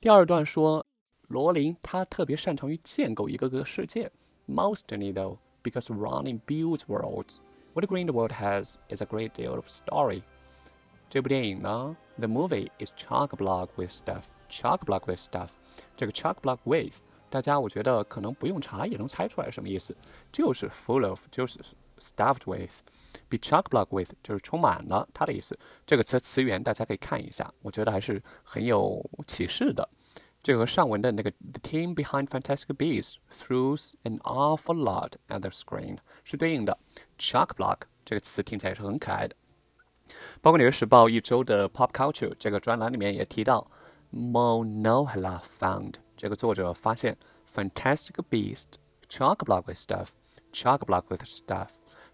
第二段说，罗琳他特别擅长于建构一个个世界。Mostly though, because running builds worlds. What Grindelwald has is a great deal of story. 这部电影呢，The movie is chock block with stuff. Chock block with stuff. 这个 chock block with， 大家我觉得可能不用查也能猜出来什么意思，就是 full of，就是 stuffed with。be chock block with 就是充满了它的意思。这个词词源大家可以看一下，我觉得还是很有启示的。这和上文的那个 The team behind Fantastic Beasts throws an awful lot at the screen 是对应的。chock block 这个词听起来也是很可爱的。包括《纽约时报》一周的 Pop Culture 这个专栏里面也提到，Mo Nohala found 这个作者发现 Fantastic Beast chock block with stuff，chock block with stuff，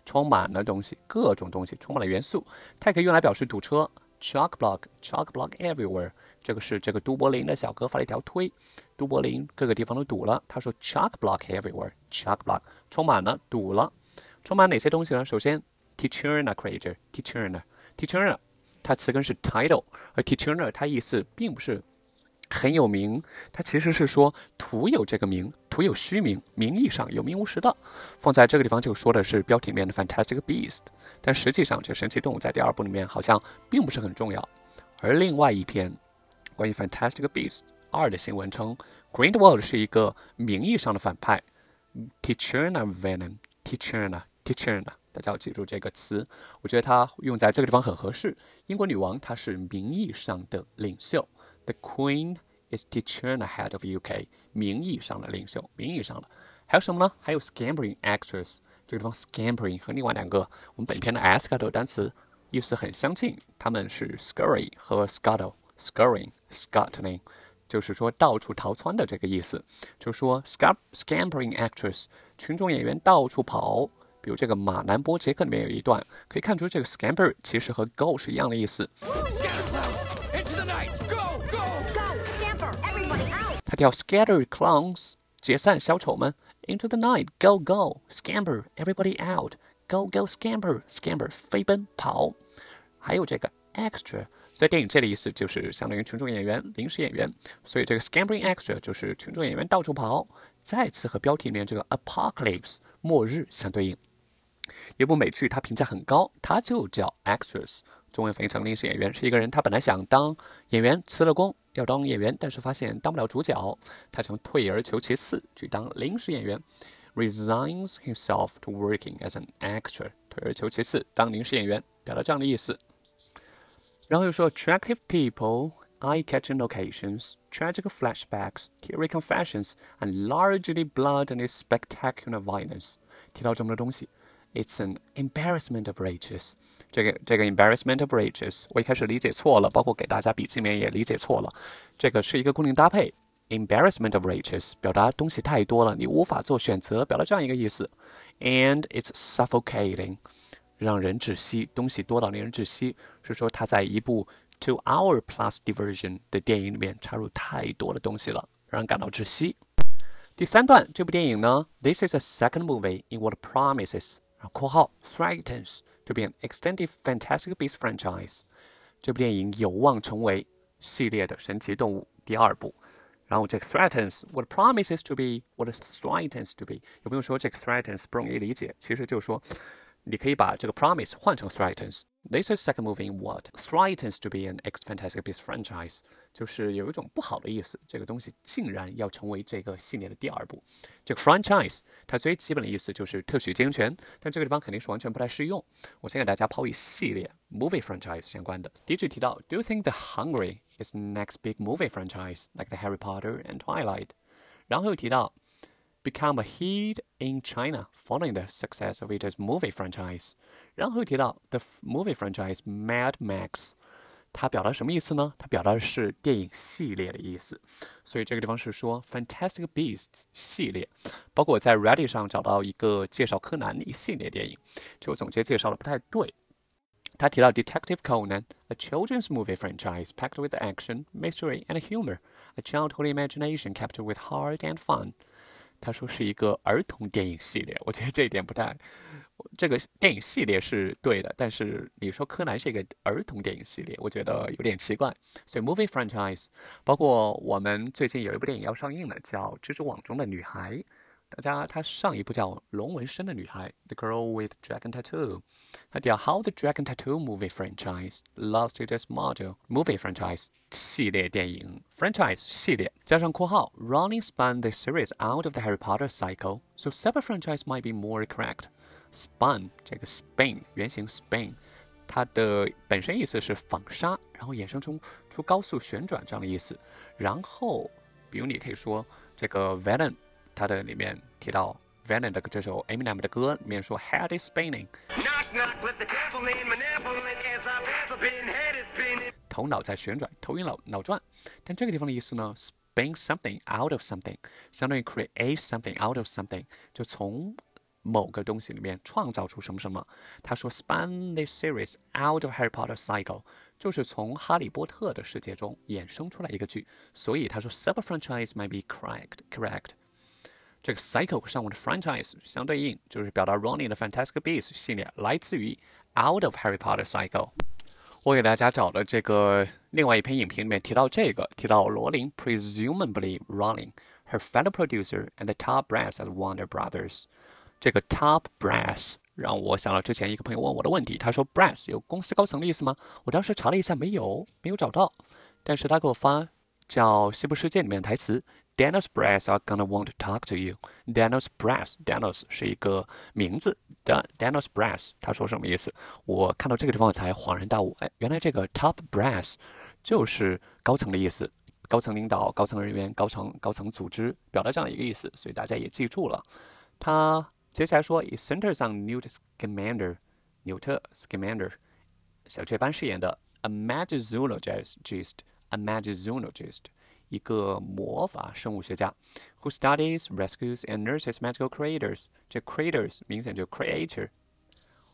充满了东西，各种东西，充满了元素。它也可以用来表示堵车，chock block，chock block everywhere。这个是这个都柏林的小哥发了一条推，都柏林各个地方都堵了。他说 chock block everywhere，chock block 充满了，堵了。充满哪些东西呢？首先，Tichurna creature，Tichurna。Tichurna，它词根是 title，而 Tichurna 它意思并不是很有名，它其实是说徒有这个名，徒有虚名，名义上有名无实的。放在这个地方就说的是标题里面的 Fantastic Beast，但实际上这神奇动物在第二部里面好像并不是很重要。而另外一篇关于 Fantastic Beast 二的新闻称，Grindelwald 是一个名义上的反派，Tichurna venom，Tichurna，Tichurna。大家要记住这个词，我觉得它用在这个地方很合适。英国女王她是名义上的领袖，The Queen is the eternal head of UK，名义上的领袖，名义上的。还有什么呢？还有 scampering actress，这个地方 scampering 和另外两个我们本片的 s c a t t l 单词意思很相近，它们是 scurry 和 scuttle，scurrying，scuttling，就是说到处逃窜的这个意思。就是说 scampering actress，群众演员到处跑。比如这个马南波杰克里面有一段，可以看出这个 scamper 其实和 go 是一样的意思。他叫 scatter clowns，解散小丑们，into the night，go go，scamper everybody out，go go scamper，scamper 飞奔跑。还有这个 extra，在电影这里意思就是相当于群众演员、临时演员，所以这个 scampering extra 就是群众演员到处跑。再次和标题里面这个 apocalypse 末日相对应。有部美剧，它评价很高，它就叫《Actress》，中文翻译成临时演员，是一个人，他本来想当演员，辞了工要当演员，但是发现当不了主角，他想退而求其次去当临时演员，resigns himself to working as an actor，退而求其次当临时演员，表达这样的意思。然后又说，attractive people。eye-catching locations, tragic flashbacks, teary confessions, and largely blood and spectacular violence。提到这么多东西，it's an embarrassment of riches。 这个这个 embarrassment of riches，我一开始理解错了，包括给大家笔记里面也理解错了。这个是一个固定搭配，embarrassment of riches 表达东西太多了，你无法做选择，表达这样一个意思。And it's suffocating，让人窒息，东西多到令人窒息，是说他在一部 two hour plus diversion 的电影里面插入太多的东西了，让人感到窒息。第三段，这部电影呢，This is a second movie in what promises 括号 threatens to be an extended Fantastic Beasts franchise。这部电影有望成为系列的神奇动物第二部。然后这个 threatens what promises to be what threatens to be。有朋友说这个 threatens 不容易理解，其实就是说你可以把这个 promise 换成 threatens。 This is second movie in what threatens to be an X Fantastic Beasts franchise，就是有一种不好的意思，这个东西竟然要成为这个系列的第二部。这个 franchise 它最基本的意思就是特许经营权，但这个地方肯定是完全不太适用。我先给大家抛一系列 movie franchise 相关的。第一句提到，Do you think The Hungry is next big movie franchise like the Harry Potter and Twilight？然后又提到。 become a hit in China following the success of its movie franchise。然后又提到 the movie franchise Mad Max，它表达什么意思呢？它表达的是电影系列的意思。所以这个地方是说 Fantastic Beasts 系列，包括我在 Reddit 上找到一个介绍柯南的一系列电影，就总结介绍的不太对。他提到 Detective Conan, a children's movie franchise packed with action, mystery, and humor, a childhood imagination captured with heart and fun. 他说是一个儿童电影系列。我觉得这一点不太，这个电影系列是对的，但是你说柯南是一个儿童电影系列，我觉得有点奇怪。所以 movie franchise 包括我们最近有一部电影要上映了，叫《蜘蛛网中的女孩》。大家，他上一部叫《龙纹身的女孩》（The Girl with Dragon Tattoo），它叫《How the Dragon Tattoo Movie Franchise Lost Its Model Movie Franchise 系列电影 franchise 系列加上括号 Rowling spun the series out of the Harry Potter cycle, so separate franchise might be more correct. Spun 这个 spin 原型 spin，它的本身意思是纺纱，然后衍生出出高速旋转这样的意思。然后，比如你可以说这个 Venom。 它的里面提到 Venom 的这首 Eminem 的歌里面说 Head is spinning，头脑在旋转，头晕脑脑转。但这个地方的意思呢，spin something out of something，相当于 create something out of something，就从某个东西里面创造出什么什么。他说 spun this series out of Harry Potter cycle，就是从哈利波特的世界中衍生出来一个剧。所以他说 sub franchise might be correct correct。 这个 cycle 和上我的 franchise 相对应就是表达 Ronnie 的 Fantastic Beasts 系列来自于 Out of Harry Potter cycle。我给大家找的这个另外一篇影评里面提到这个，提到罗琳 presumably Rowling, her fellow producer and the top brass at Warner Brothers。这个 top brass 让我想到之前一个朋友问我的问题，他说 brass 有公司高层的意思吗？我当时查了一下，没有，没有找到。但是他给我发叫《西部世界》里面的台词。Daniel's brass are gonna want to talk to you. Daniel's brass，Daniel's 是一个名字的 Daniel's brass，他说什么意思？我看到这个地方我才恍然大悟，哎，原来这个 top brass 就是高层的意思，高层领导、高层人员、高层高层组织，表达这样一个意思，所以大家也记住了。他接下来说，It centers on Newt Scamander，纽特 Scamander，小雀斑饰演的 a magzoologist，a magzoologist。一个魔法生物学家，who studies, rescues and nurses magical creators。这 creators 明显就 creator。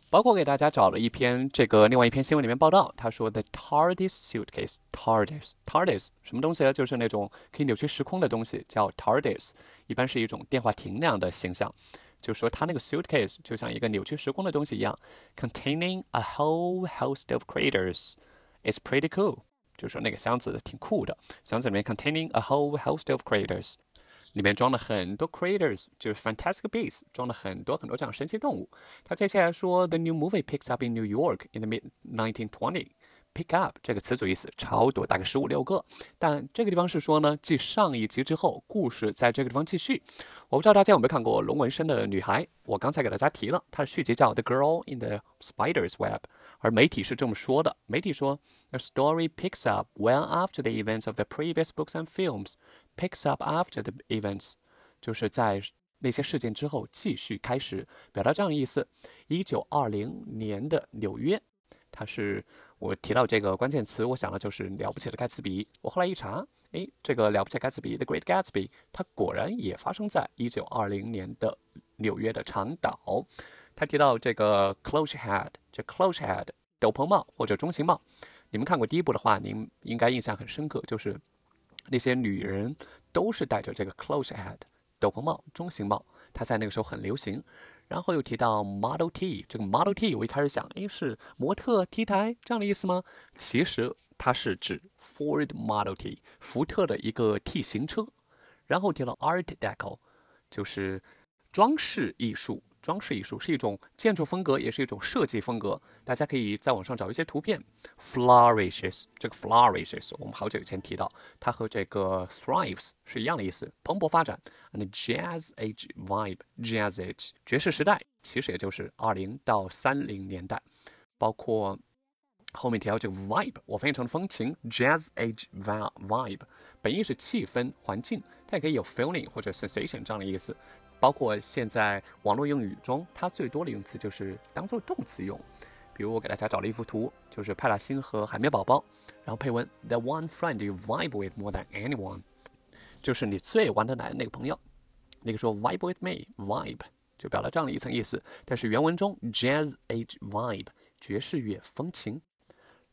包括给大家找了一篇这个另外一篇新闻里面报道，他说 the TARDIS suitcase，TARDIS，TARDIS 什么东西呢？就是那种可以扭曲时空的东西，叫 TARDIS，一般是一种电话亭那样的形象。就是说它那个 suitcase 就像一个扭曲时空的东西一样，containing a whole host of creators, is pretty cool。就是说那个箱子挺酷的，箱子里面 containing a whole host of craters，里面装了很多 craters，就是 fantastic beasts，装了很多很多这样神奇动物。他接下来说，the new movie picks up in New York in the mid 1920。Pick up 这个词组意思超多，大概十五六个。但这个地方是说呢，继上一集之后，故事在这个地方继续。我不知道大家有没有看过龙纹身的女孩，我刚才给大家提了，它的续集叫 The Girl in the Spider's Web。而媒体是这么说的：媒体说，The story picks up well after the events of the previous books and films. Picks up after the events，就是在那些事件之后继续开始，表达这样的意思。一九二零年的纽约，它是我提到这个关键词，我想的就是了不起的盖茨比。我后来一查，诶，这个了不起盖茨比 （The Great Gatsby） 它果然也发生在一九二零年的纽约的长岛。他提到这个 close head，这 close head 斗篷帽或者中型帽，你们看过第一部的话，您应该印象很深刻，就是那些女人都是戴着这个 close head 斗篷帽、中型帽，它在那个时候很流行。然后又提到 Model T，这个 Model T 我一开始想，哎，是模特 T 台这样的意思吗？其实它是指 Ford Model T，福特的一个 T 型车。然后提到 Art Deco，就是装饰艺术。装饰艺术是一种建筑风格，也是一种设计风格。大家可以在网上找一些图片。Flourishes，这个 flourishes 我们好久以前提到，它和这个 thrives 是一样的意思，蓬勃发展。And jazz age vibe，jazz age 爵士时代，其实也就是二零到三零年代，包括后面提到这个 vibe，我翻译成风情。Jazz age vibe vibe 本意是气氛、环境，它也可以有 feeling 或者 sensation 这样的意思。包括现在网络用语中，它最多的用词就是当做动词用。比如我给大家找了一幅图，就是派大星和海绵宝宝，然后配文 The one friend you vibe with more than anyone，就是你最玩得来的那个朋友。那个说 vibe with me，vibe 就表达这样的一层意思。但是原文中 jazz age vibe 爵士乐风情。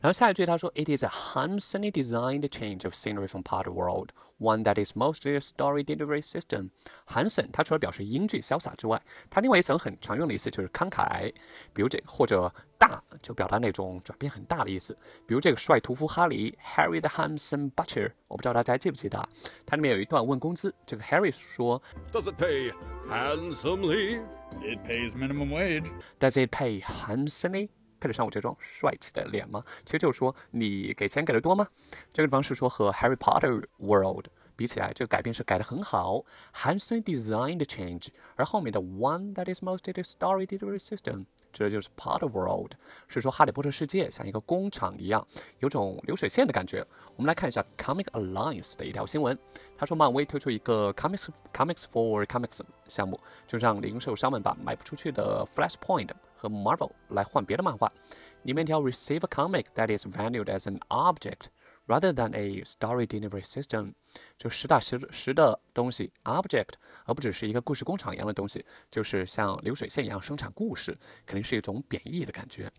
然后下一句他说，It is a handsomely designed change of scenery from part world, one that is mostly a story delivery system. Handsome，它除了表示英俊潇洒之外，它另外一层很常用的意思就是慷慨，比如这或者大，就表达那种转变很大的意思。比如这个帅屠夫哈利，Harry the handsome butcher，我不知道大家记不记得，它里面有一段问工资，这个 Harry 说，Does it pay handsomely? It pays minimum wage. Does it pay handsomely? 配得上我这张帅气的脸吗？其实就是说你给钱给的多吗？这个地方是说和 Harry Potter World 比起来，这个改编是改得很好，handsomely designed change。而后面的 one that is mostly the story delivery system，这就是 Potter World，是说哈利波特世界像一个工厂一样，有种流水线的感觉。我们来看一下 Comic Alliance 的一条新闻，他说漫威推出一个 Comics Comics for Comics 项目，就让零售商们把卖不出去的 Flashpoint。和 Marvel 来换别的漫画。里面条 receive a comic that is valued as an object rather than a story delivery system，就实打实实的东西 object，而不只是一个故事工厂一样的东西，就是像流水线一样生产故事，肯定是一种贬义的感觉。